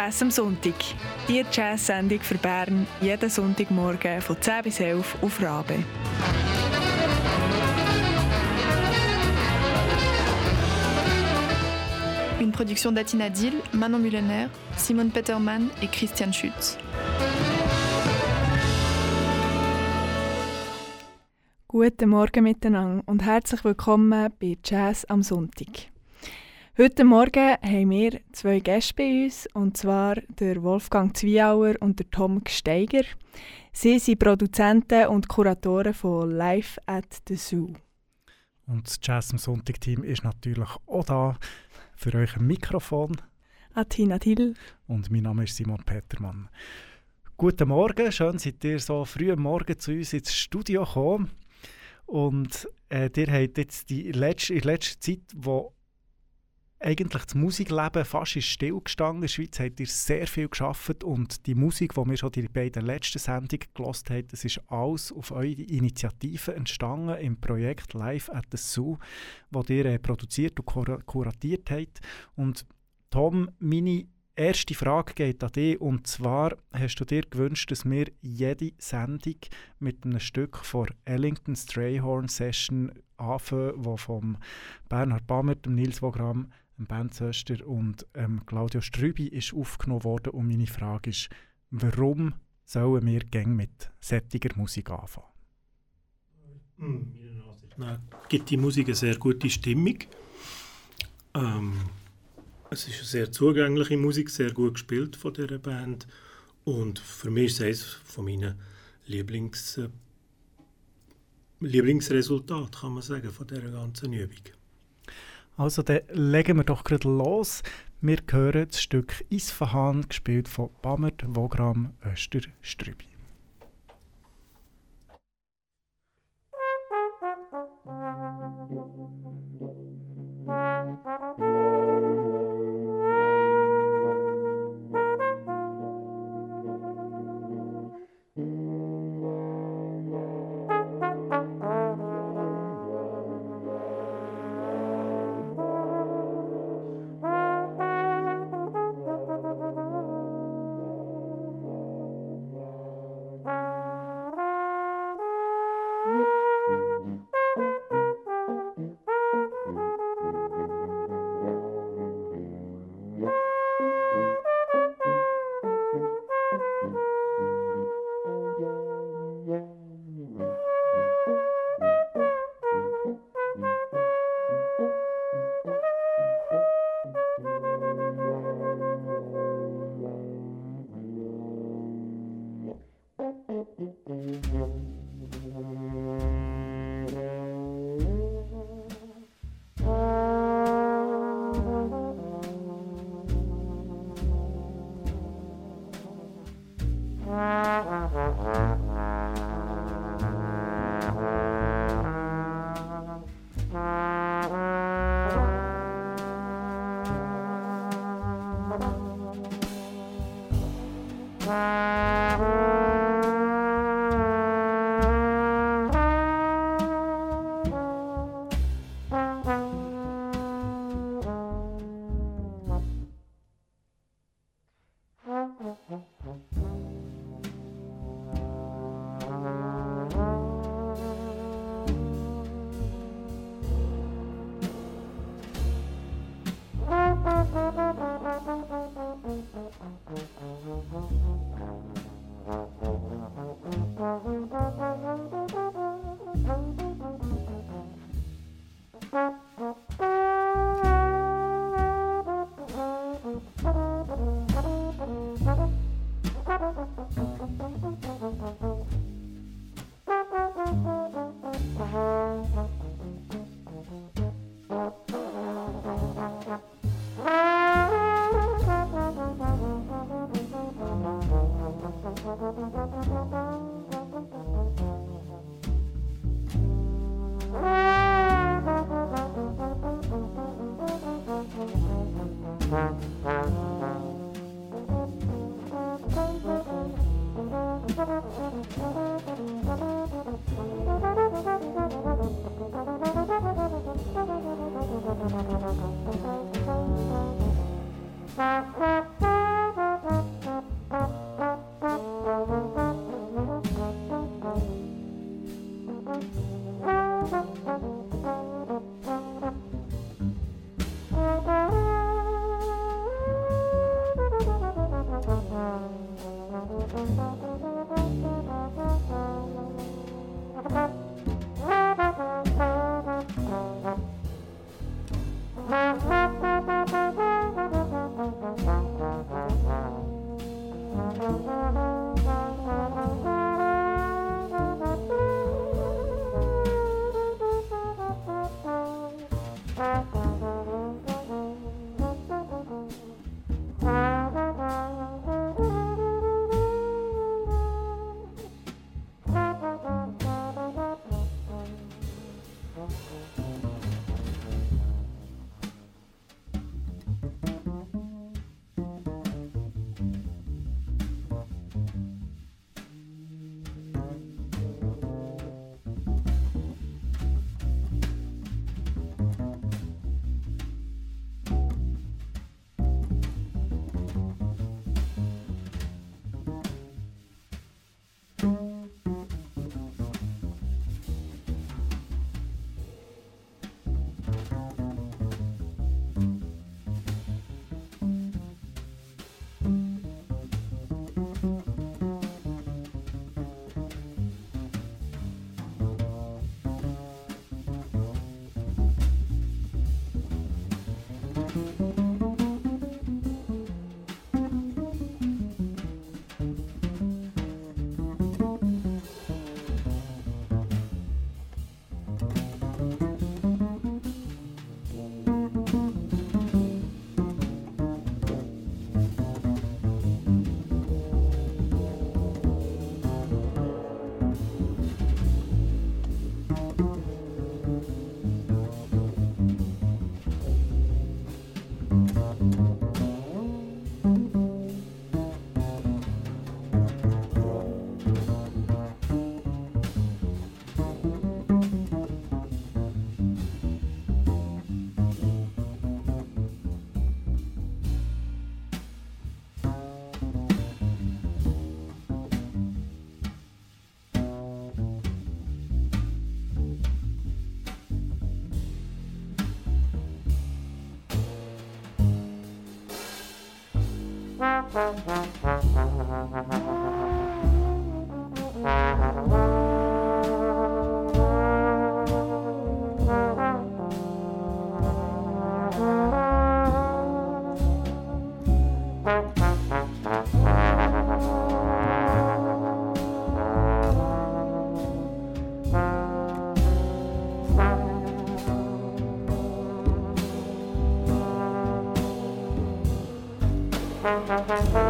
Jazz am Sonntag. Die Jazz-Sendung für Bern jeden Sonntagmorgen von 10 bis 11 auf Rabe. Une production d'Atina Dill, Manon Mullener, Simone Peterman et Christian Schütz. Guten Morgen miteinander und herzlich willkommen bei Jazz am Sonntag. Heute Morgen haben wir zwei Gäste bei uns, und zwar der Wolfgang Zwiauer und der Tom Gsteiger. Sie sind Produzenten und Kuratoren von Live at the Zoo. Und das Jazz am Sonntag-Team ist natürlich auch da für euch ein Mikrofon. Atina Till. Und mein Name ist Simon Petermann. Guten Morgen, schön seid ihr so früh am Morgen zu uns ins Studio gekommen. Und äh, ihr habt jetzt die letzte, in letzter Zeit, wo eigentlich das Musikleben fast ist stillgestanden. In der Schweiz habt ihr sehr viel geschafft und die Musik, die wir schon die beiden letzten Sendungen gelost haben, das ist alles auf eure Initiative entstanden im Projekt Live at the Zoo, das ihr äh, produziert und kur kuratiert habt. Und Tom, meine erste Frage geht an dich und zwar hast du dir gewünscht, dass wir jede Sendung mit einem Stück von Ellington Strayhorn Session anfangen, die vom Bernhard Bammert, dem Nils Wogram Ben Zöster und ähm, Claudio Strübi ist aufgenommen worden und meine Frage ist, warum sollen wir gäng mit sättiger Musik anfangen? Hm, Na, gibt die Musik eine sehr gute Stimmung. Ähm, es ist eine sehr zugängliche Musik, sehr gut gespielt von dieser Band und für mich ist es eines von meinen Lieblings, äh, Lieblingsresultat, kann man sagen, von dieser ganzen Übung. Also dann legen wir doch gerade los. Wir hören das Stück Isfahan, gespielt von Bammert Wogram Österstrübi. Thank Música Thank you. Strübi.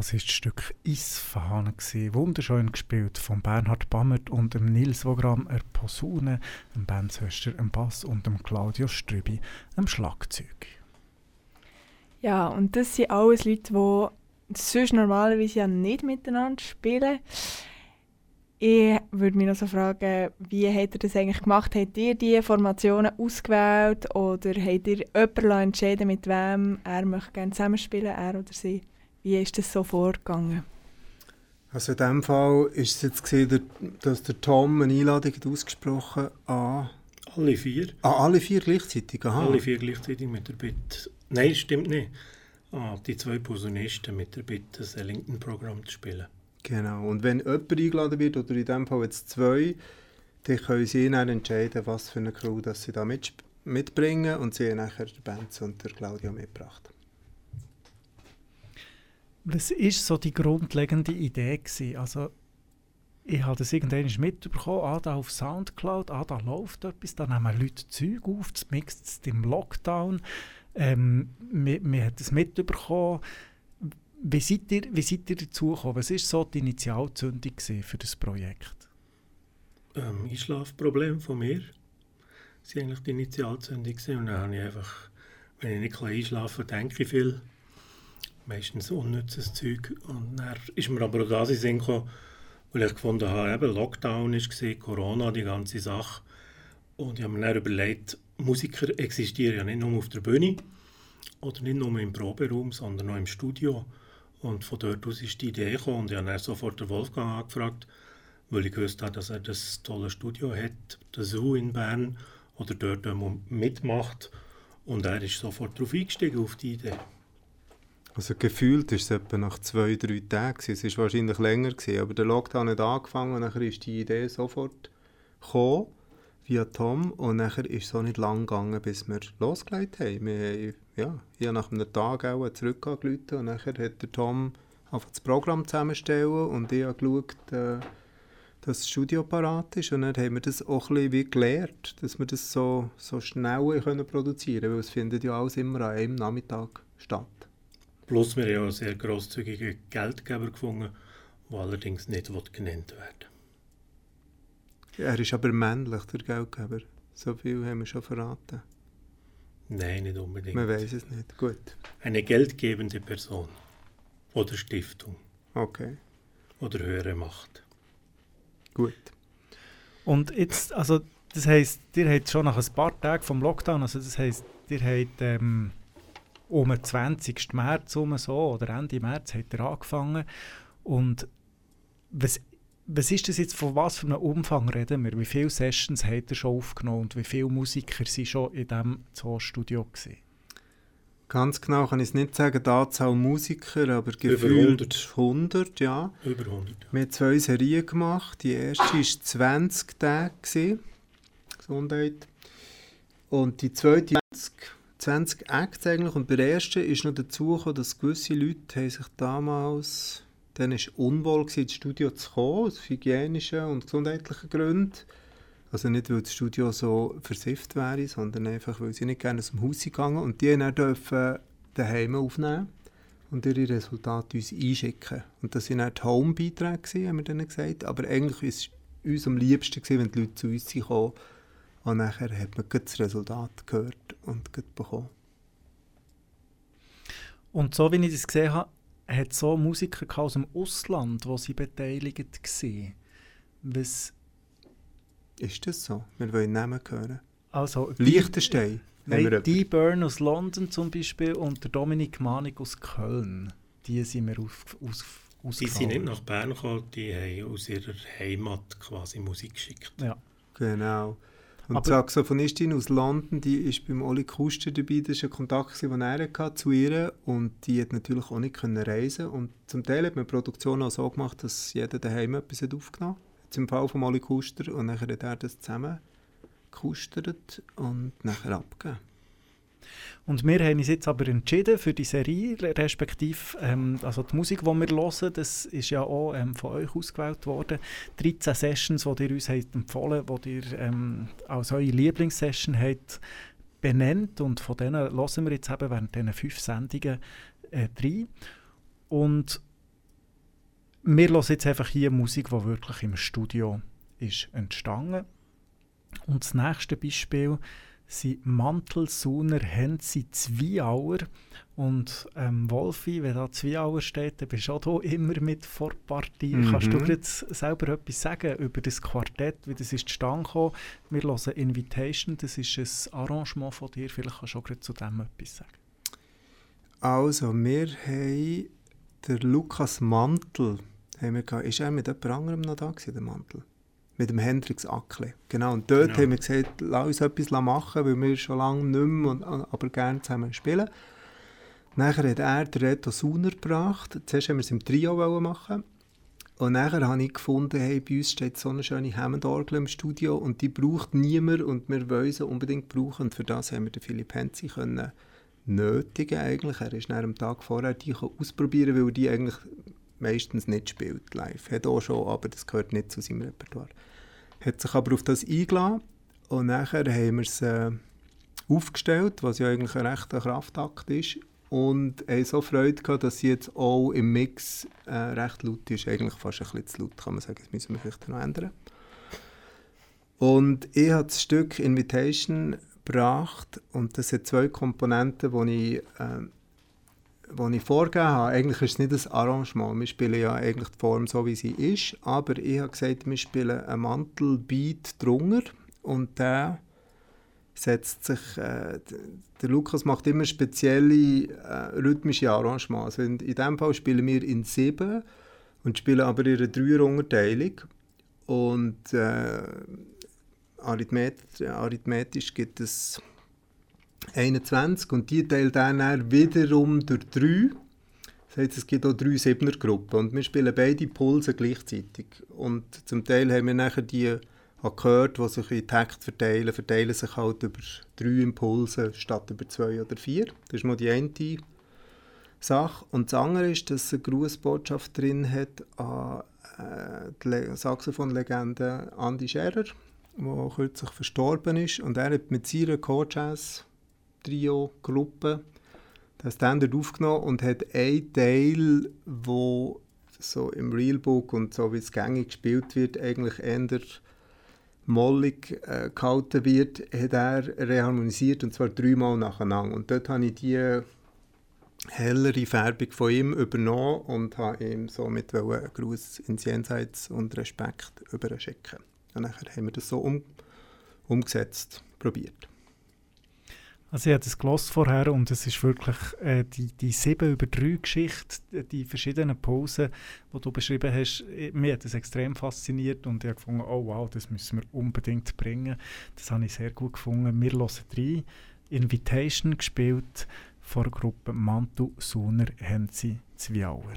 Das ist das Stück Isfahan wunderschön gespielt von Bernhard Bammert und dem Nils Wogram er Posaune, dem Ben Söster am Bass und dem Claudio Strübi am Schlagzeug. Ja, und das sind alles Leute, die sonst normalerweise ja nicht miteinander spielen. Ich würde mich noch so fragen, wie habt ihr das eigentlich gemacht? Habt ihr diese Formationen ausgewählt oder habt ihr jemanden entschieden, mit wem er möchte gerne zusammenspielen, er oder sie? Wie ist das so vorgegangen? Also in diesem Fall war es jetzt, gewesen, dass der Tom eine Einladung hat ausgesprochen an... Alle vier. Ah, alle vier gleichzeitig? Aha. Alle vier gleichzeitig mit der Bitte... Nein, stimmt nicht. Ah, die zwei Posaunisten mit der Bitte, das Ellington-Programm zu spielen. Genau. Und wenn jemand eingeladen wird, oder in diesem Fall jetzt zwei, dann können sie dann entscheiden, was für eine Crew das sie da mitbringen. Und sie haben nachher den Benz und der Claudio mitgebracht. Was war so die grundlegende Idee? Gewesen? Also, ich habe das irgendwann mitbekommen, ah, da auf Soundcloud, ah, da läuft etwas, da nehmen Leute Zeug auf, das mixt im Lockdown. Ähm, wir, haben das mitbekommen. Wie seid ihr, wie seid ihr dazu gekommen? Was war so die Initialzündung für das Projekt? Ähm, Einschlafproblem von mir. War eigentlich die Initialzündung. Und dann habe ich einfach, wenn ich nicht einschlafen kann, denke ich viel meistens unnützes Zeug. Und dann ist mir aber auch das in Sinn gekommen, weil ich gefunden habe, eben Lockdown war, Corona, die ganze Sache. Und ich habe mir dann überlegt, Musiker existieren ja nicht nur auf der Bühne oder nicht nur im Proberaum, sondern auch im Studio. Und von dort aus ist die Idee gekommen und ich habe dann sofort den Wolfgang angefragt, weil ich gewusst habe, dass er das tolle Studio hat, der Zoo in Bern, oder dort mitmacht. Und er ist sofort darauf eingestiegen, auf die Idee. Also gefühlt ist es etwa nach zwei, drei Tagen. Es war wahrscheinlich länger, gewesen, aber der Lockdown hat angefangen und dann ist die Idee sofort gekommen, via Tom. Und dann ist es auch nicht lang gegangen, bis wir losgelegt haben. Wir ja, ich habe nach einem Tag auch zurückgerufen und dann hat der Tom einfach das Programm zusammenstellen und ich habe geschaut, äh, dass das Studio parat ist. Und dann haben wir das auch ein bisschen wie gelernt, dass wir das so, so schnell können produzieren können, weil es findet ja alles immer an einem Nachmittag statt. Plus wir haben ja sehr grosszügige Geldgeber gefunden, die allerdings nicht genannt werden Er ist aber männlich, der Geldgeber. So viel haben wir schon verraten. Nein, nicht unbedingt. Man weiß es nicht. Gut. Eine geldgebende Person. Oder Stiftung. Okay. Oder höhere Macht. Gut. Und jetzt, also das heisst, ihr habt schon nach ein paar Tagen vom Lockdown, also das heisst, ihr habt ähm, um den 20. März um so, oder Ende März habt ihr angefangen. Und was, was ist das jetzt, von was für einem Umfang reden wir? Wie viele Sessions habt ihr schon aufgenommen und wie viele Musiker sind schon in diesem Zoo-Studio gewesen? Ganz genau kann ich es nicht sagen, die Anzahl Musiker, aber Über gefühlt 100. 100, ja. Über 100. Wir haben zwei Serien gemacht. Die erste war 20 Tage. gewesen. Gesundheit. Und die zweite 20, 20 Acts eigentlich. Und bei der ersten ist noch dazu gekommen, dass gewisse Leute haben sich damals, dann war unwohl gewesen, ins Studio zu kommen, aus hygienischen und gesundheitlichen Gründen. Also nicht, weil das Studio so versifft wäre, sondern einfach, weil sie nicht gerne aus dem Haus gegangen Und die dann dürfen daheim aufnehmen und ihre Resultate uns einschicken. Und das waren dann die Home-Beiträge, haben wir denen gesagt. Aber eigentlich war es uns am liebsten, gewesen, wenn die Leute zu uns gekommen und nachher hat man das Resultat gehört und bekommen. Und so wie ich das gesehen habe, hat es so Musiker aus dem Ausland, wo sie beteiligt waren. Was, Ist das so? Wir wollen Namen hören. also, Liechtenstein. Nein, die Burn aus London zum Beispiel und der Dominik Manig aus Köln. Die sind mir auf, aus, Die sind nicht ausgefallen. nach Bern gekommen, die haben aus ihrer Heimat quasi Musik geschickt. Ja. Genau. Und Aber- die Saxophonistin aus London, die ist beim Oli Kuster dabei, das war ein Kontakt, den er hatte zu ihr und die hat natürlich auch nicht können reisen und zum Teil hat man die Produktion auch so gemacht, dass jeder daheim etwas hat aufgenommen hat. Zum Fall von Oli Kuster und nachher hat er das zusammen gekustert und nachher abgegeben. Und wir haben uns jetzt aber entschieden für die Serie, respektive ähm, also die Musik, die wir hören, das ist ja auch ähm, von euch ausgewählt worden. 13 Sessions, die ihr uns habt empfohlen habt, die ihr ähm, als eure Lieblingssession habt benannt und von denen hören wir jetzt eben während diesen fünf Sendungen äh, rein. Und wir hören jetzt einfach hier Musik, die wirklich im Studio ist entstanden. Und das nächste Beispiel sind Mantelsuner Hensi Zwiauer. Und ähm, Wolfi, wenn da Zwiauer steht, dann bist du auch hier immer mit Vorpartie. Mhm. Kannst du jetzt selber etwas sagen über das Quartett, wie das ist zustande gekommen? Wir hören Invitation, das ist ein Arrangement von dir. Vielleicht kannst du auch zu dem etwas sagen. Also, wir haben den Lukas Mantel, haben wir gehabt. ist er mit jemand anderem noch da gewesen, der Mantel? Mit dem Hendrix Ackle. Genau, und dort Genau. haben wir gesagt, lass uns etwas machen, weil wir schon lange nicht mehr, und, aber gerne zusammen spielen. Nachher hat er den Reto Suner gebracht. Zuerst haben wir es im Trio machen. Und nachher habe ich gefunden, hey, bei uns steht so eine schöne Hammond-Orgel im Studio und die braucht niemand und wir wollen sie unbedingt brauchen. Und für das haben wir den Philipp Henzi können nötigen eigentlich. Er ist nach am Tag vorher die ausprobieren, weil er die eigentlich meistens nicht spielt live. Hat auch schon, aber das gehört nicht zu seinem Repertoire. Hat sich aber auf das eingeladen und nachher haben wir es äh, aufgestellt, was ja eigentlich ein rechter Kraftakt ist und haben so Freude gehabt, dass sie jetzt auch im Mix äh, recht laut ist. Eigentlich fast ein bisschen zu laut, kann man sagen. Das müssen wir vielleicht noch ändern. Und ich habe das Stück Invitation gebracht und das hat zwei Komponenten, die ich, äh, die ich vorgegeben habe. Eigentlich ist es nicht ein Arrangement, wir spielen ja eigentlich die Form so, wie sie ist, aber ich habe gesagt, wir spielen einen Mantelbeat drunter und der setzt sich, äh, der Lukas macht immer spezielle äh, rhythmische Arrangements. Also in, in diesem Fall spielen wir in sieben und spielen aber in einer Dreier-Unterteilung und äh, Arithmet arithmetisch gibt es 21 und die teilt dann, wiederum durch 3. Das heißt, es gibt auch drei Siebener-Gruppen und wir spielen beide Pulse gleichzeitig. Und zum Teil haben wir nachher die Akkorde, die sich in Takt verteilen, verteilen sich halt über drei Impulse statt über zwei oder vier. Das ist mal die eine Sache. Und das andere ist, dass es eine Grußbotschaft drin hat an äh, die Le- Saxophon-Legende Andy Scherer, der kürzlich verstorben ist. Und er hat mit seiner Co-Jazz-Trio-Gruppe den Standard aufgenommen und hat einen Teil, wo so im Realbook und so wie es gängig gespielt wird, eigentlich eher mollig äh, gehalten wird, hat er reharmonisiert und zwar dreimal nacheinander. Und dort habe ich die hellere Färbung von ihm übernommen und habe ihm somit einen Gruß ins Jenseits und Respekt überschicken. Und dann haben wir das so um, umgesetzt, probiert. Also ich habe das gelost vorher und es ist wirklich äh, die, die 7 über 3 Geschichte, die verschiedenen Posen, die du beschrieben hast, äh, mir hat das extrem fasziniert und ich habe gefunden, oh wow, das müssen wir unbedingt bringen. Das habe ich sehr gut gefunden. Wir hören drei Invitation gespielt von der Gruppe Mantu Suner Henzi Zwiauer.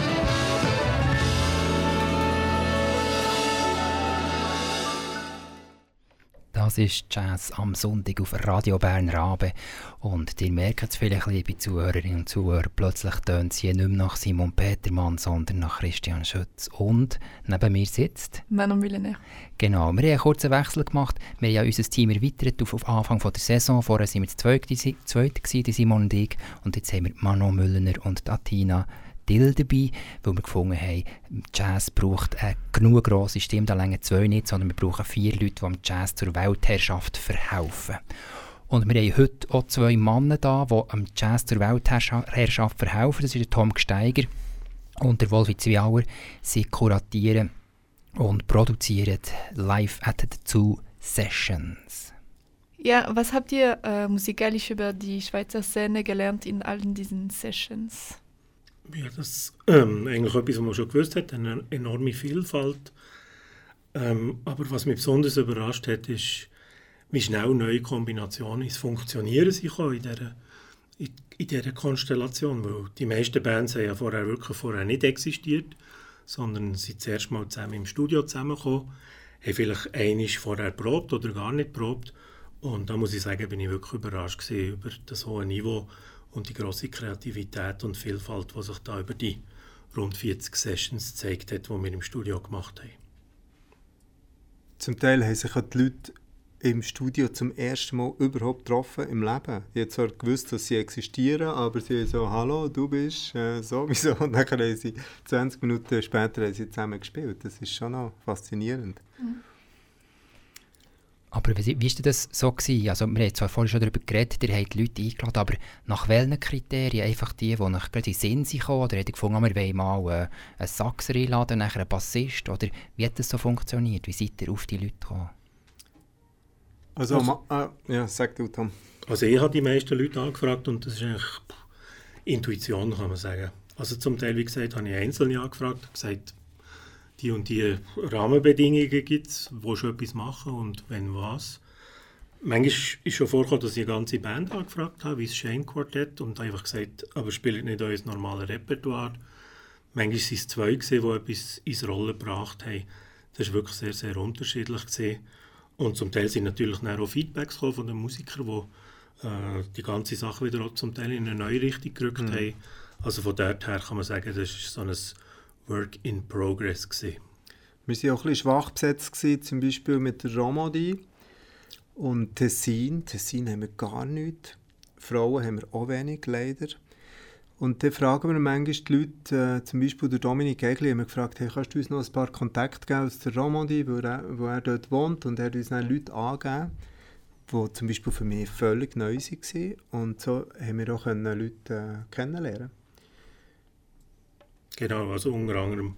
Das ist Jazz am Sonntag auf Radio Bern Rabe. Und ihr merkt es vielleicht, liebe Zuhörerinnen und Zuhörer, plötzlich tönt es hier nicht mehr nach Simon Petermann, sondern nach Christian Schütz. Und neben mir sitzt... Manon Millenär. Genau, wir haben einen kurzen Wechsel gemacht. Wir haben ja unser Team erweitert auf, auf Anfang von der Saison. Vorher waren wir zweite gewesen, die Simon und ich. Und jetzt haben wir Manon Müllner und Atina Dill dabei, weil wir gefunden haben, Jazz braucht eine genug grosse Stimme, da länger zwei nicht, sondern wir brauchen vier Leute, die am Jazz zur Weltherrschaft verhelfen. Und wir haben heute auch zwei Männer da, die am Jazz zur Weltherrschaft verhelfen. Das ist der Tom Gsteiger und der Wolfi Zwiauer. Sie kuratieren und produzieren live at the Two Sessions. Ja, was habt ihr äh, musikalisch über die Schweizer Szene gelernt in allen diesen Sessions? Ja, das ist ähm, eigentlich etwas, was man schon gewusst hat, eine enorme Vielfalt. Ähm, aber was mich besonders überrascht hat, ist, wie schnell neue Kombinationen ins Funktionieren sind in dieser, in, in dieser Konstellation. Weil die meisten Bands haben ja vorher wirklich vorher nicht existiert, sondern sind zuerst mal zusammen im Studio zusammengekommen, haben vielleicht einiges vorher probt oder gar nicht probt. Und da muss ich sagen, bin ich wirklich überrascht über das hohe Niveau und die große Kreativität und Vielfalt, die sich da über die rund 40 Sessions gezeigt hat, die wir im Studio gemacht haben. Zum Teil haben sich die Leute im Studio zum ersten Mal überhaupt getroffen im Leben. Ich habe zwar gewusst, dass sie existieren, aber sie haben so, hallo, du bist äh, sowieso. Und dann haben sie 20 Minuten später haben sie zusammen gespielt. Das ist schon noch faszinierend. Mhm. Aber wie, ist das so gewesen? Also, wir haben zwar vorhin schon darüber geredet, ihr habt die Leute eingeladen, aber nach welchen Kriterien? Einfach die, die nach gerade in den Sinn sind oder habt ihr gefunden, wir wollen mal äh, einen Saxer einladen, nachher einen Bassist? Oder wie hat das so funktioniert? Wie seid ihr auf die Leute gekommen? Also, also äh, ja, sag du, Tom. Also ich habe die meisten Leute angefragt und das ist eigentlich Intuition, kann man sagen. Also zum Teil, wie gesagt, habe ich Einzelne angefragt, gesagt, die und die Rahmenbedingungen gibt es, wo schon etwas machen und wenn was. Manchmal ist schon vorgekommen, dass ich eine ganze Band angefragt habe, wie das Shane Quartett, und einfach gesagt, aber spielt nicht euer normales Repertoire. Manchmal waren es zwei, die etwas ins Rollen gebracht haben. Das war wirklich sehr, sehr unterschiedlich. Gewesen. Und zum Teil sind natürlich auch Feedbacks von den Musikern, die äh, die ganze Sache wieder auch zum Teil in eine neue Richtung gerückt mhm. haben. Also von dort her kann man sagen, das ist so ein Work in Progress. Gewesen. Wir waren auch ein bisschen schwach besetzt, gewesen, zum Beispiel mit der Romandie und Tessin. Tessin haben wir gar nichts. Frauen haben wir auch wenig, leider. Und dann fragen wir manchmal die Leute, äh, zum Beispiel der Dominik Egli, haben wir gefragt, hey, kannst du uns noch ein paar Kontakte geben aus der Romandie, wo er, wo er dort wohnt, und er hat uns dann Leute angegeben, die zum Beispiel für mich völlig neu waren. Und so haben wir auch Leute äh, kennenlernen Genau, also unter anderem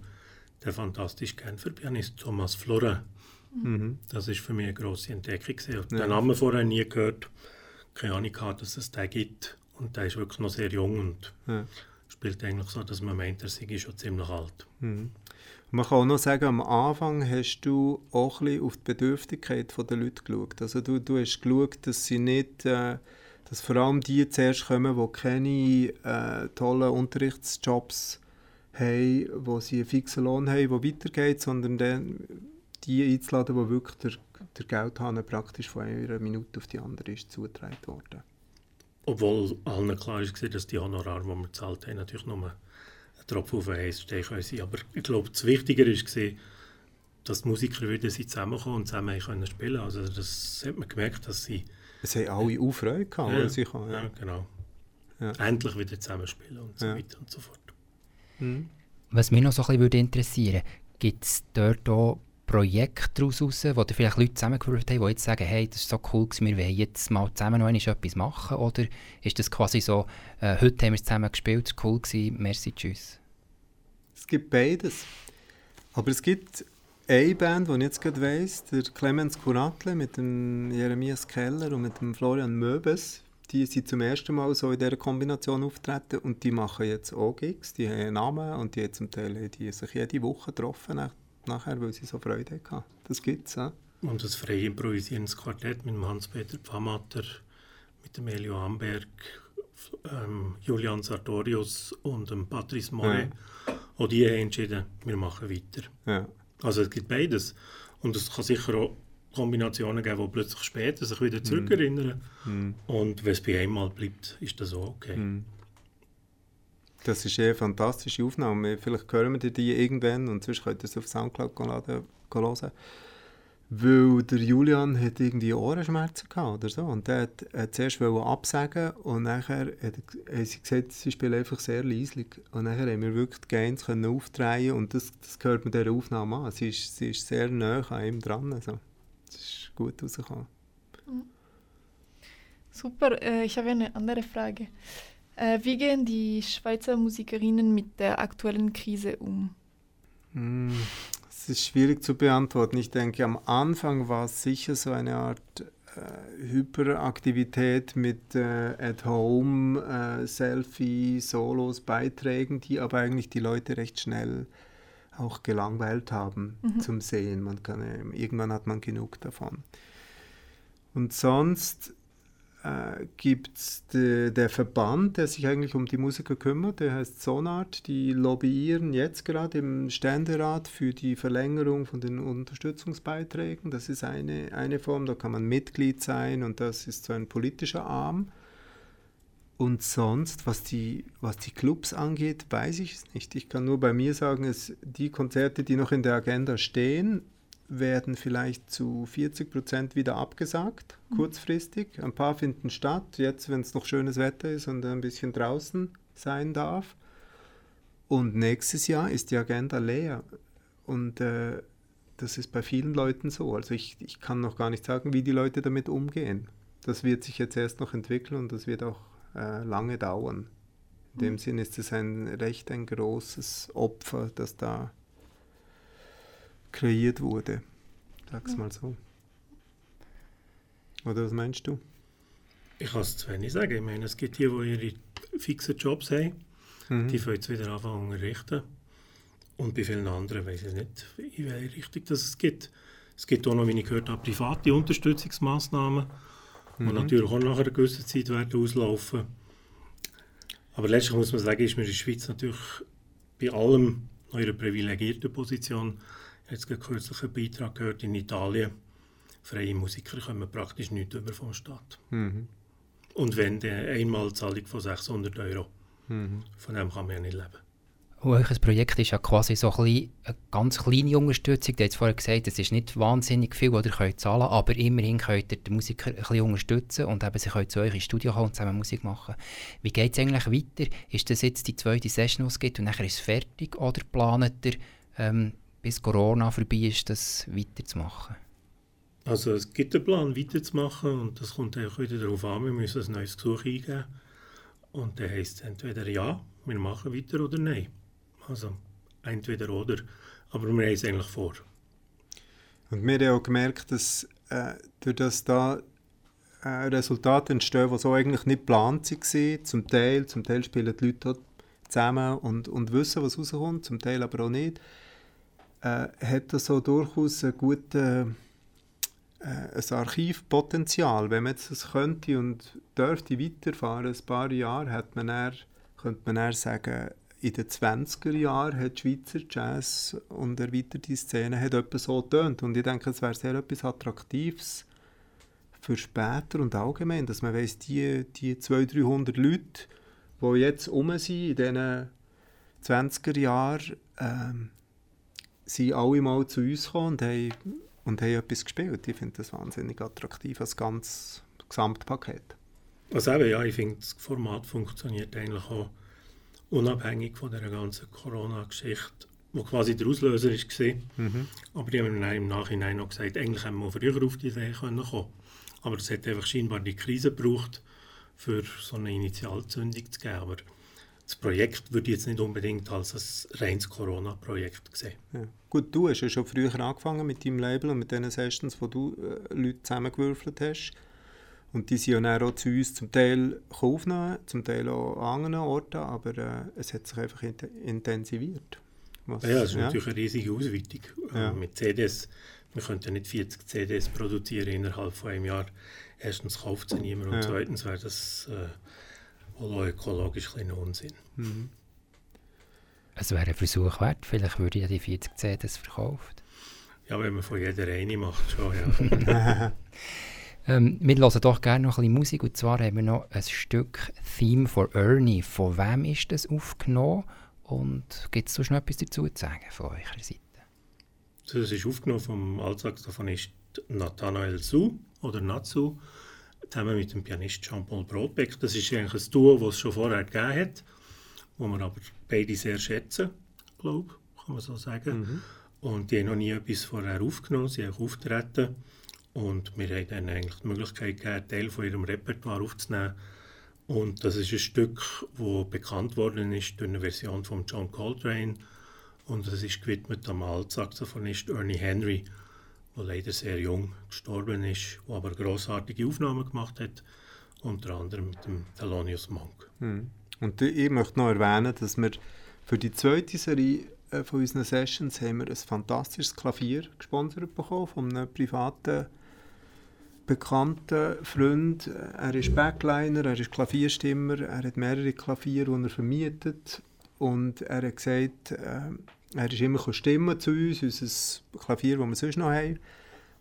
der fantastische Genfer-Pianist Thomas Florin. Mhm. Das ist für mich eine grosse Entdeckung. Ich habe ja. den Namen vorher nie gehört, keine Ahnung gehabt, dass es den gibt. Und der ist wirklich noch sehr jung und ja. spielt eigentlich so, dass man meint, er sei schon ziemlich alt. Mhm. Man kann auch noch sagen, am Anfang hast du auch ein bisschen auf die Bedürftigkeit der Leute geschaut. Also du, du hast geschaut, dass sie nicht, äh, dass vor allem die zuerst kommen, die keine äh, tollen Unterrichtsjobs haben, wo sie einen fixen Lohn haben, der weitergeht, sondern dann die einzuladen, die wirklich der, der Geldhahn praktisch von einer Minute auf die andere ist zugetragen worden. Obwohl allen klar ist, dass die Honorare, die wir gezahlt haben, natürlich nur ein Tropfen auf den Stein können Aber ich glaube, das Wichtigere war, dass die Musiker wieder zusammenkommen und zusammen können spielen Also das hat man gemerkt, dass sie... Es haben alle auch Freude gehabt, ja, sie kann, ja. ja genau. Ja. Endlich wieder zusammenspielen und so weiter und so fort. Mhm. Was mich noch so ein bisschen interessieren würde, gibt es dort auch Projekt daraus raus, wo ihr vielleicht Leute zusammengewürfelt haben, die jetzt sagen, hey, das ist so cool, wir wollen jetzt mal zusammen noch etwas machen? Oder ist das quasi so, äh, heute haben wir es zusammen gespielt, es war cool, gewesen, merci, tschüss? Es gibt beides. Aber es gibt eine Band, die ich jetzt gerade weiss, der Clemens Kuratle mit dem Jeremias Keller und mit dem Florian Möbes, die sind zum ersten Mal so in dieser Kombination auftreten und die machen jetzt auch Gigs, die haben einen Namen und die haben zum Teil die sich jede Woche getroffen nachher, weil sie so Freude hatten. Das gibt es, ja. Und das freie improvisierendes Quartett mit dem Hans-Peter Pfammatter, mit dem Elio Amberg, ähm, Julian Sartorius und dem Patrice Moret. Ja. Auch die haben entschieden, wir machen weiter. Ja. Also es gibt beides. Und es kann sicher auch Kombinationen geben, die plötzlich später sich wieder zurückerinnern. Mm. Und wenn es bei einmal bleibt, ist das auch okay. Mm. Das ist eine fantastische Aufnahme. Vielleicht hören wir die irgendwann und sonst könnt ihr es auf Soundcloud hören. Weil der Julian hat irgendwie Ohrenschmerzen gehabt oder so. Und der hat, hat zuerst absagen und nachher hat, hat sie gesagt, sie spielen einfach sehr leislich. Und nachher haben wir wirklich die Gains können aufdrehen und das, das gehört mit dieser Aufnahme an. Sie ist, sie ist sehr nah an ihm dran. Also, das ist gut rausgekommen. Super, äh, ich habe eine andere Frage. Äh, wie gehen die Schweizer Musikerinnen mit der aktuellen Krise um? Mm, es ist schwierig zu beantworten. Ich denke, am Anfang war es sicher so eine Art äh, Hyperaktivität mit äh, At-Home, äh, Selfie, Solos, Beiträgen, die aber eigentlich die Leute recht schnell auch gelangweilt haben mhm. zum Sehen. Man kann, irgendwann hat man genug davon. Und sonst äh, gibt es de, der Verband, der sich eigentlich um die Musiker kümmert, der heißt Sonart. Die lobbyieren jetzt gerade im Ständerat für die Verlängerung von den Unterstützungsbeiträgen. Das ist eine, eine Form, da kann man Mitglied sein und das ist so ein politischer Arm. Und sonst, was die, was die Clubs angeht, weiß ich es nicht. Ich kann nur bei mir sagen, es, die Konzerte, die noch in der Agenda stehen, werden vielleicht zu 40 Prozent wieder abgesagt, mhm. kurzfristig. Ein paar finden statt, jetzt, wenn es noch schönes Wetter ist und ein bisschen draußen sein darf. Und nächstes Jahr ist die Agenda leer. Und äh, das ist bei vielen Leuten so. Also ich, ich kann noch gar nicht sagen, wie die Leute damit umgehen. Das wird sich jetzt erst noch entwickeln und das wird auch äh, lange dauern. In dem mhm. Sinn ist es ein recht ein großes Opfer, das da kreiert wurde. Sag's ja. mal so. Oder was meinst du? Ich kann es zu wenig sagen. Ich meine, es gibt die, die ihre fixen Jobs haben. Mhm. Die fangen jetzt wieder anfangen zu unterrichten. Und bei vielen anderen weiß ich nicht, in welche Richtung das es gibt. Es gibt auch noch, wie ich gehört habe, private Unterstützungsmaßnahmen, mhm. die natürlich auch nach einer gewissen Zeit werden auslaufen. Aber letztlich muss man sagen, ist mir in der Schweiz natürlich bei allem in einer privilegierten Position jetzt kürzlich einen Beitrag gehört in Italien. Freie Musiker kommen praktisch nichts über vom Staat. Mhm. Und wenn eine Einmalzahlung von 600 Euro, mhm. von dem kann man ja nicht leben. Euer Projekt ist ja quasi so ein eine ganz kleine Unterstützung. Du hast vorhin gesagt, es ist nicht wahnsinnig viel, was ihr könnt zahlen könnt, aber immerhin könnt ihr den Musiker ein bisschen unterstützen und eben, sie können zu euch ins Studio kommen und zusammen Musik machen. Wie geht es eigentlich weiter? Ist das jetzt die zweite Session, die es gibt und nachher ist es fertig oder planet ihr ähm, bis Corona vorbei ist, das weiterzumachen? Also es gibt einen Plan, weiterzumachen und das kommt auch wieder darauf an, wir müssen ein neues Gesuch eingeben. Und dann heisst es entweder ja, wir machen weiter oder nein. Also entweder oder. Aber wir haben es eigentlich vor. Und wir haben auch gemerkt, dass äh, durch das da äh, Resultate entstehen, die so eigentlich nicht geplant waren. Zum Teil, zum Teil spielen die Leute zusammen und, und wissen, was rauskommt, zum Teil aber auch nicht äh, hat das so durchaus ein gutes äh, ein Archivpotenzial. Wenn man jetzt das könnte und dürfte weiterfahren, ein paar Jahre, hat man eher, könnte man eher sagen, in den 20er Jahren hat Schweizer Jazz und erweiterte Szene hat etwas so getönt. Und ich denke, es wäre sehr etwas Attraktives für später und allgemein, dass man weiss, die, die 200, 300 Leute, die jetzt um sind in diesen 20er Jahren, ähm, sind alle mal zu uns gekommen und haben, und haben etwas gespielt. Ich finde das wahnsinnig attraktiv als ganzes Gesamtpaket. Also eben, ja, ich finde, das Format funktioniert eigentlich auch unabhängig von der ganzen Corona-Geschichte wo quasi der Auslöser war. Mhm. Aber die haben im Nachhinein noch gesagt, eigentlich haben wir früher auf die Idee kommen können. Aber es hat einfach scheinbar die Krise gebraucht, für so eine Initialzündung zu geben. Aber das Projekt würde ich jetzt nicht unbedingt als ein reines Corona-Projekt sehen. Ja. Gut, du hast ja schon früher angefangen mit deinem Label und mit den Sessions, wo du äh, Leute zusammengewürfelt hast. Und die sind ja auch zu uns zum Teil aufgenommen, zum Teil auch an anderen Orten, aber äh, es hat sich einfach int intensiviert. Was, ja, es ist ja. natürlich eine riesige Ausweitung. Äh, ja. mit CDs, wir könnten nicht 40 CDs produzieren innerhalb von einem Jahr. Erstens kauft sie niemand und zweitens wäre das... Äh, oder ökologisch ein Unsinn. Mhm. Es wäre ein Versuch wert, vielleicht würde ja die 40 CDs verkauft. Ja, wenn man von jeder eine macht, schon, ja. ähm, wir hören doch gerne noch ein bisschen Musik und zwar haben wir noch ein Stück Theme for Ernie. Von wem ist das aufgenommen und gibt es sonst noch etwas dazu zu sagen von eurer Seite? Das ist aufgenommen vom Altsaxophonist Nathanael Su oder Natsu zusammen mit dem Pianist Jean-Paul Brotbeck. Das ist eigentlich ein Duo, das es schon vorher gegeben hat, wo wir aber beide sehr schätzen, glaube kann man so sagen. Mhm. Und die haben noch nie etwas vorher aufgenommen, sie haben auftreten und wir haben dann eigentlich die Möglichkeit gegeben, Teil von ihrem Repertoire aufzunehmen. Und das ist ein Stück, das bekannt worden ist durch eine Version von John Coltrane und das ist gewidmet am Altsaxophonist Ernie Henry der leider sehr jung gestorben ist, der aber großartige Aufnahmen gemacht hat, unter anderem mit dem Thelonious Monk. Hm. Und ich möchte noch erwähnen, dass wir für die zweite Serie äh, von unseren Sessions haben wir ein fantastisches Klavier gesponsert bekommen von einem privaten bekannten Freund. Er ist Backliner, er ist Klavierstimmer, er hat mehrere Klaviere, die er vermietet und er hat gesagt, äh, er ist immer stimmen zu uns, unser Klavier, das wir sonst noch haben.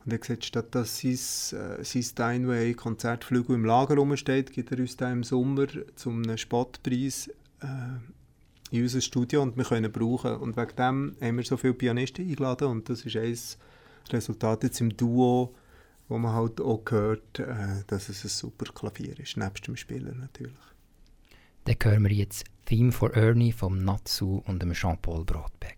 Und er hat gesagt, statt dass sein, äh, sein Steinway-Konzertflügel im Lager rumsteht, gibt er uns da im Sommer zum Spottpreis äh, in unser Studio und wir können brauchen. Und wegen dem haben wir so viele Pianisten eingeladen und das ist ein Resultat jetzt im Duo, wo man halt auch hört, äh, dass es ein super Klavier ist, nebst dem Spielen natürlich. Dann hören wir jetzt Theme for Ernie vom Natsu und dem Jean-Paul Brotbeck.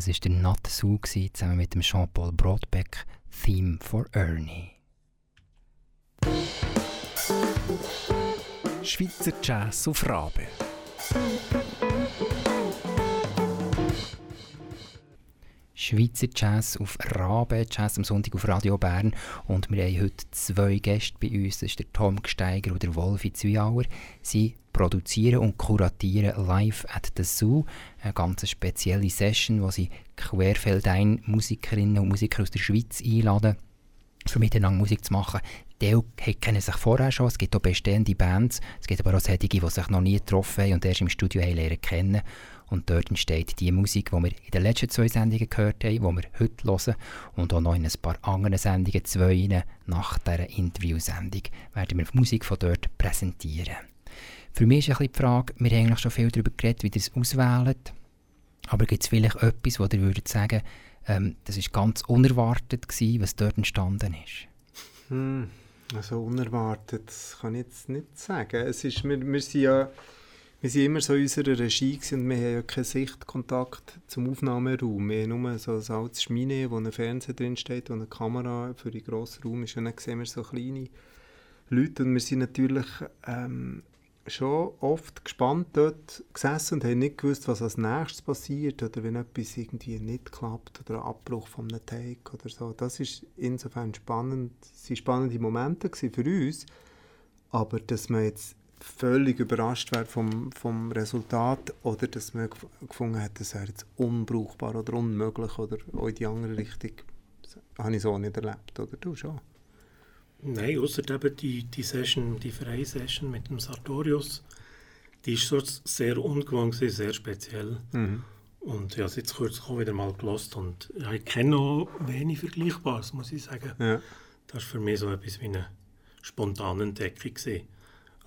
Das war der Nat Sue zusammen mit dem Jean-Paul Brodbeck, Theme for Ernie. Schweizer Jazz auf Rabe. Schweizer Jazz auf Rabe, Jazz am Sonntag auf Radio Bern. Und wir haben heute zwei Gäste bei uns. Das ist der Tom Gsteiger und der Wolfi Zwiauer. Sie produzieren und kuratieren live at the Zoo. Eine ganz spezielle Session, wo sie querfeldein Musikerinnen und Musiker aus der Schweiz einladen, für miteinander Musik zu machen. Die kennen sich vorher schon, es gibt auch bestehende Bands, es gibt aber auch solche, die sich noch nie getroffen haben und erst im Studio haben lernen kennen. Und dort entsteht die Musik, die wir in den letzten zwei Sendungen gehört haben, die wir heute hören. Und auch noch in ein paar anderen Sendungen, zwei nach dieser Interviewsendung, werden wir die Musik von dort präsentieren. Für mich ist ein bisschen die Frage, wir haben eigentlich schon viel darüber geredet, wie ihr es auswählt. Aber gibt es vielleicht etwas, wo ihr würdet sagen, ähm, das war ganz unerwartet, gewesen, was dort entstanden ist? Hm, also unerwartet, das kann ich jetzt nicht sagen. Es ist, wir, wir sind ja wir waren immer so in unserer Regie und wir haben ja keinen Sichtkontakt zum Aufnahmeraum. Wir haben nur so ein altes Schmine, wo ein Fernseher drin steht und eine Kamera für den grossen Raum ist. Und dann sehen wir so kleine Leute und wir sind natürlich ähm, schon oft gespannt dort gesessen und haben nicht gewusst, was als nächstes passiert oder wenn etwas irgendwie nicht klappt oder ein Abbruch von einem Take oder so. Das ist insofern spannend. Es waren spannende Momente für uns, aber dass man jetzt völlig überrascht wäre vom, vom Resultat oder dass man gefunden hat, das wäre jetzt unbrauchbar oder unmöglich oder auch in die andere Richtung. Das habe ich so nicht erlebt, oder du schon? Nein, außer eben die, die Session, die freie Session mit dem Sartorius, die ist so sehr ungewohnt, sehr speziell. Mhm. Und es jetzt kurz auch wieder mal gelost und ich kenne noch wenig Vergleichbares, muss ich sagen. Ja. Das war für mich so etwas wie eine spontane Entdeckung. Gewesen.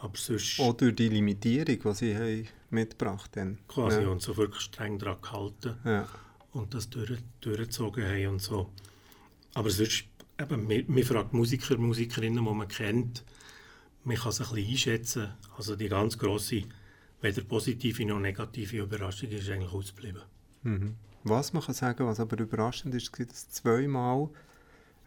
Aber sonst... Auch durch die Limitierung, die sie haben mitgebracht haben. Quasi, ja. und so wirklich streng daran gehalten. Ja. Und das durch, durchgezogen haben und so. Aber sonst, eben, man, man fragt Musiker, Musikerinnen, die man kennt, man kann sich ein bisschen einschätzen. Also die ganz grosse, weder positive noch negative Überraschung ist eigentlich ausgeblieben. Mhm. Was man kann sagen, was aber überraschend ist, dass zweimal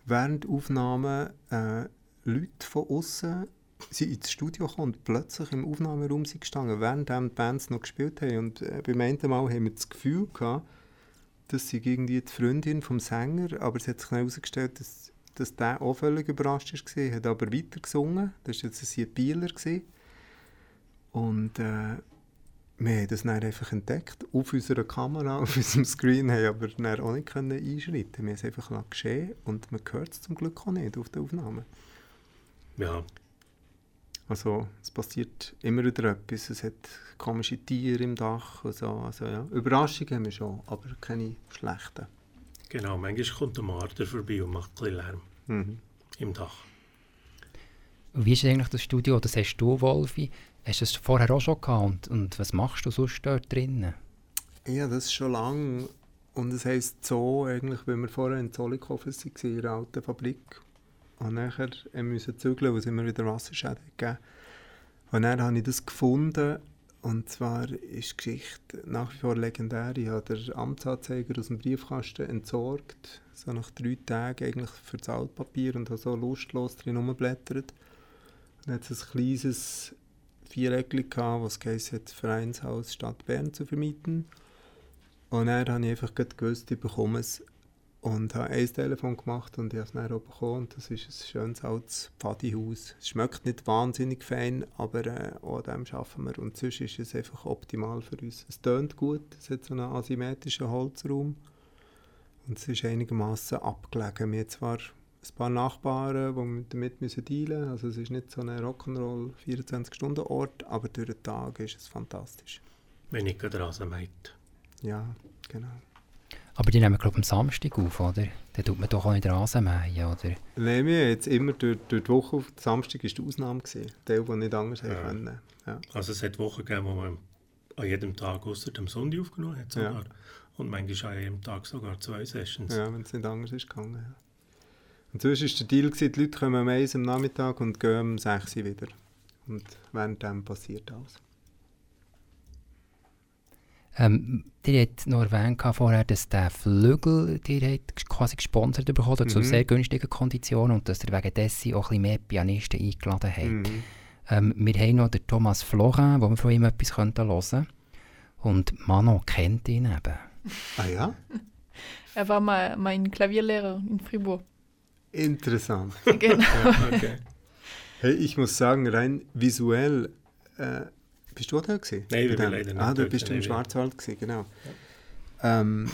während Aufnahmen äh, Leute von außen sind ins Studio gekommen und plötzlich im Aufnahmeraum sind gestanden, während die Bands noch gespielt haben. Und äh, beim einen Mal haben wir das Gefühl gehabt, dass sie irgendwie die Freundin vom Sänger, aber es hat sich herausgestellt, dass, dass der auch völlig überrascht war, er hat aber weiter gesungen, das war jetzt ein Bieler. Und äh, wir haben das dann einfach entdeckt, auf unserer Kamera, auf unserem Screen, haben aber dann auch nicht können einschreiten Wir haben es einfach geschehen und man hört es zum Glück auch nicht auf der Aufnahme. Ja, also es passiert immer wieder etwas. Es hat komische Tiere im Dach. Und so. also, ja. Überraschungen haben wir schon, aber keine schlechten. Genau, manchmal kommt der Marder vorbei und macht ein bisschen Lärm mhm. im Dach. Wie ist eigentlich das Studio? Das hast du, Wolfi. Hast du es vorher auch schon gehabt? Und, und was machst du sonst dort drinnen? Ja, das ist schon lange. Und es heisst so, eigentlich, wenn wir vorher in Zollikofen waren, in der alten Fabrik, und nachher musste zügeln, weil es immer wieder Wasserschäden gegeben Und dann habe ich das gefunden. Und zwar ist die Geschichte nach wie vor legendär. Ich habe den Amtsanzeiger aus dem Briefkasten entsorgt, so nach drei Tagen eigentlich für das Altpapier und habe so lustlos drin rumblättert. Dann hat es ein kleines Viereckchen das geheißen hat, Vereinshaus Stadt Bern zu vermieten. Und dann habe ich einfach gewusst, ich bekomme es und habe ein Telefon gemacht und ich habe es dann bekommen. Und das ist ein schönes altes Pfadihaus. Es schmeckt nicht wahnsinnig fein, aber äh, auch an dem arbeiten wir. Und sonst ist es einfach optimal für uns. Es tönt gut, es hat so einen asymmetrischen Holzraum. Und es ist einigermaßen abgelegen. Wir haben zwar ein paar Nachbarn, die damit müssen dealen müssen. Also es ist nicht so ein Rock'n'Roll 24-Stunden-Ort, aber durch den Tag ist es fantastisch. Wenn ich gerade Rasen meint. Ja, genau. Aber die nehmen, glaube ich, am Samstag auf, oder? Dann tut man doch auch nicht Rasen mähen, oder? Nein, wir jetzt immer durch, durch die Woche auf Samstag war die Ausnahme. Gewesen. Der, der nicht anders ja. können. Ja. Also es hat Wochen gegeben, wo man an jedem Tag außer dem Sonntag aufgenommen hat sogar. Ja. Und manchmal an jedem Tag sogar zwei Sessions. Ja, wenn es nicht anders ist gegangen. Ja. Und sonst war der Deal, gewesen, die Leute kommen am 1 am Nachmittag und gehen um 6 Uhr wieder. Und währenddem passiert alles. Ähm, ihr habt noch erwähnt vorher, dass der Flügel ihr quasi gesponsert bekommen mhm. zu sehr günstigen Konditionen und dass ihr wegen dessen auch ein bisschen mehr Pianisten eingeladen habt. Mhm. Ähm, wir haben noch den Thomas Florent, wo wir von ihm etwas hören könnten. Und Mano kennt ihn eben. Ah ja? er war mal mein Klavierlehrer in Fribourg. Interessant. genau. ja, okay. Hey, ich muss sagen, rein visuell äh, bist du da gewesen? Nein, wir leider nicht. Ah, da bist du im Schwarzwald gewesen, genau. Ja. Ähm,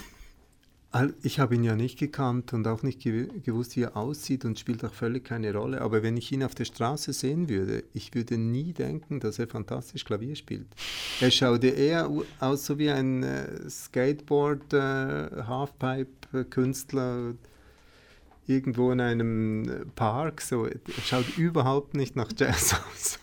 ich habe ihn ja nicht gekannt und auch nicht gewusst, wie er aussieht und spielt auch völlig keine Rolle. Aber wenn ich ihn auf der Straße sehen würde, ich würde nie denken, dass er fantastisch Klavier spielt. Er schaute eher aus so wie ein äh, Skateboard, äh, Halfpipe-Künstler irgendwo in einem Park. So, er schaut überhaupt nicht nach Jazz aus.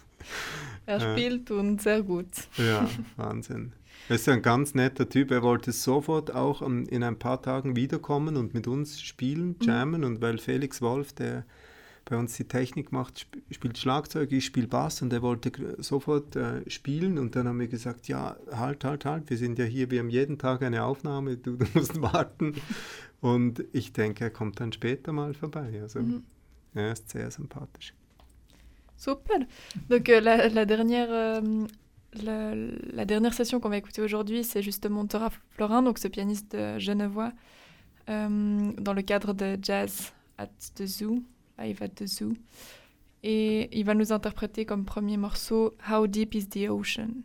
Er spielt und sehr gut. Ja, Wahnsinn. Er ist ein ganz netter Typ. Er wollte sofort auch in ein paar Tagen wiederkommen und mit uns spielen, mhm. jammen. Mhm. Und weil Felix Wolf, der bei uns die Technik macht, spielt Schlagzeug, ich spiele Bass und er wollte sofort äh, spielen. Und dann haben wir gesagt, ja, halt, halt, halt, wir sind ja hier, wir haben jeden Tag eine Aufnahme, du, du musst warten. Und ich denke, er kommt dann später mal vorbei. Also mhm. er ist sehr sympathisch. Super. Donc euh, la, dernière, euh, la, dernière session qu'on va écouter aujourd'hui, c'est justement Thora Florin, donc ce pianiste genevois, euh, dans le cadre de Jazz at the Zoo, Live at the Zoo. Et il va nous interpréter comme premier morceau How Deep is the Ocean?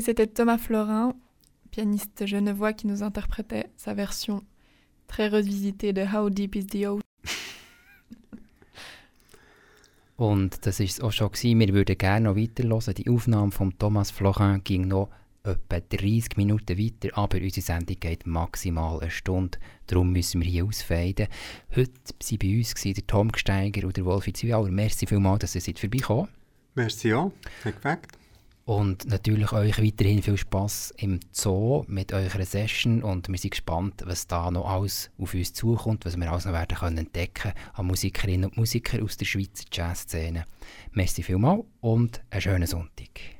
Et c'était Thomas Florin, pianiste genevois, qui nous interprétait sa version très revisitée de How Deep is the Ocean. Und das war es auch schon. Gewesen. Wir würden gerne noch weiterhören. Die Aufnahme von Thomas Florin ging noch etwa 30 Minuten weiter, aber unsere Sendung geht maximal eine Stunde. Darum müssen wir hier ausfeiden. Heute waren bei uns der Tom Gsteiger und der Wolfi Zwiauer. Merci vielmals, dass ihr seid vorbeikommen Merci hat gefällt. Und natürlich euch weiterhin viel Spass im Zoo mit eurer Session und wir sind gespannt, was da noch alles auf uns zukommt, was wir alles noch werden können entdecken an Musikerinnen und Musikern aus der Schweizer Jazzszene. Merci vielmals und einen schönen Sonntag.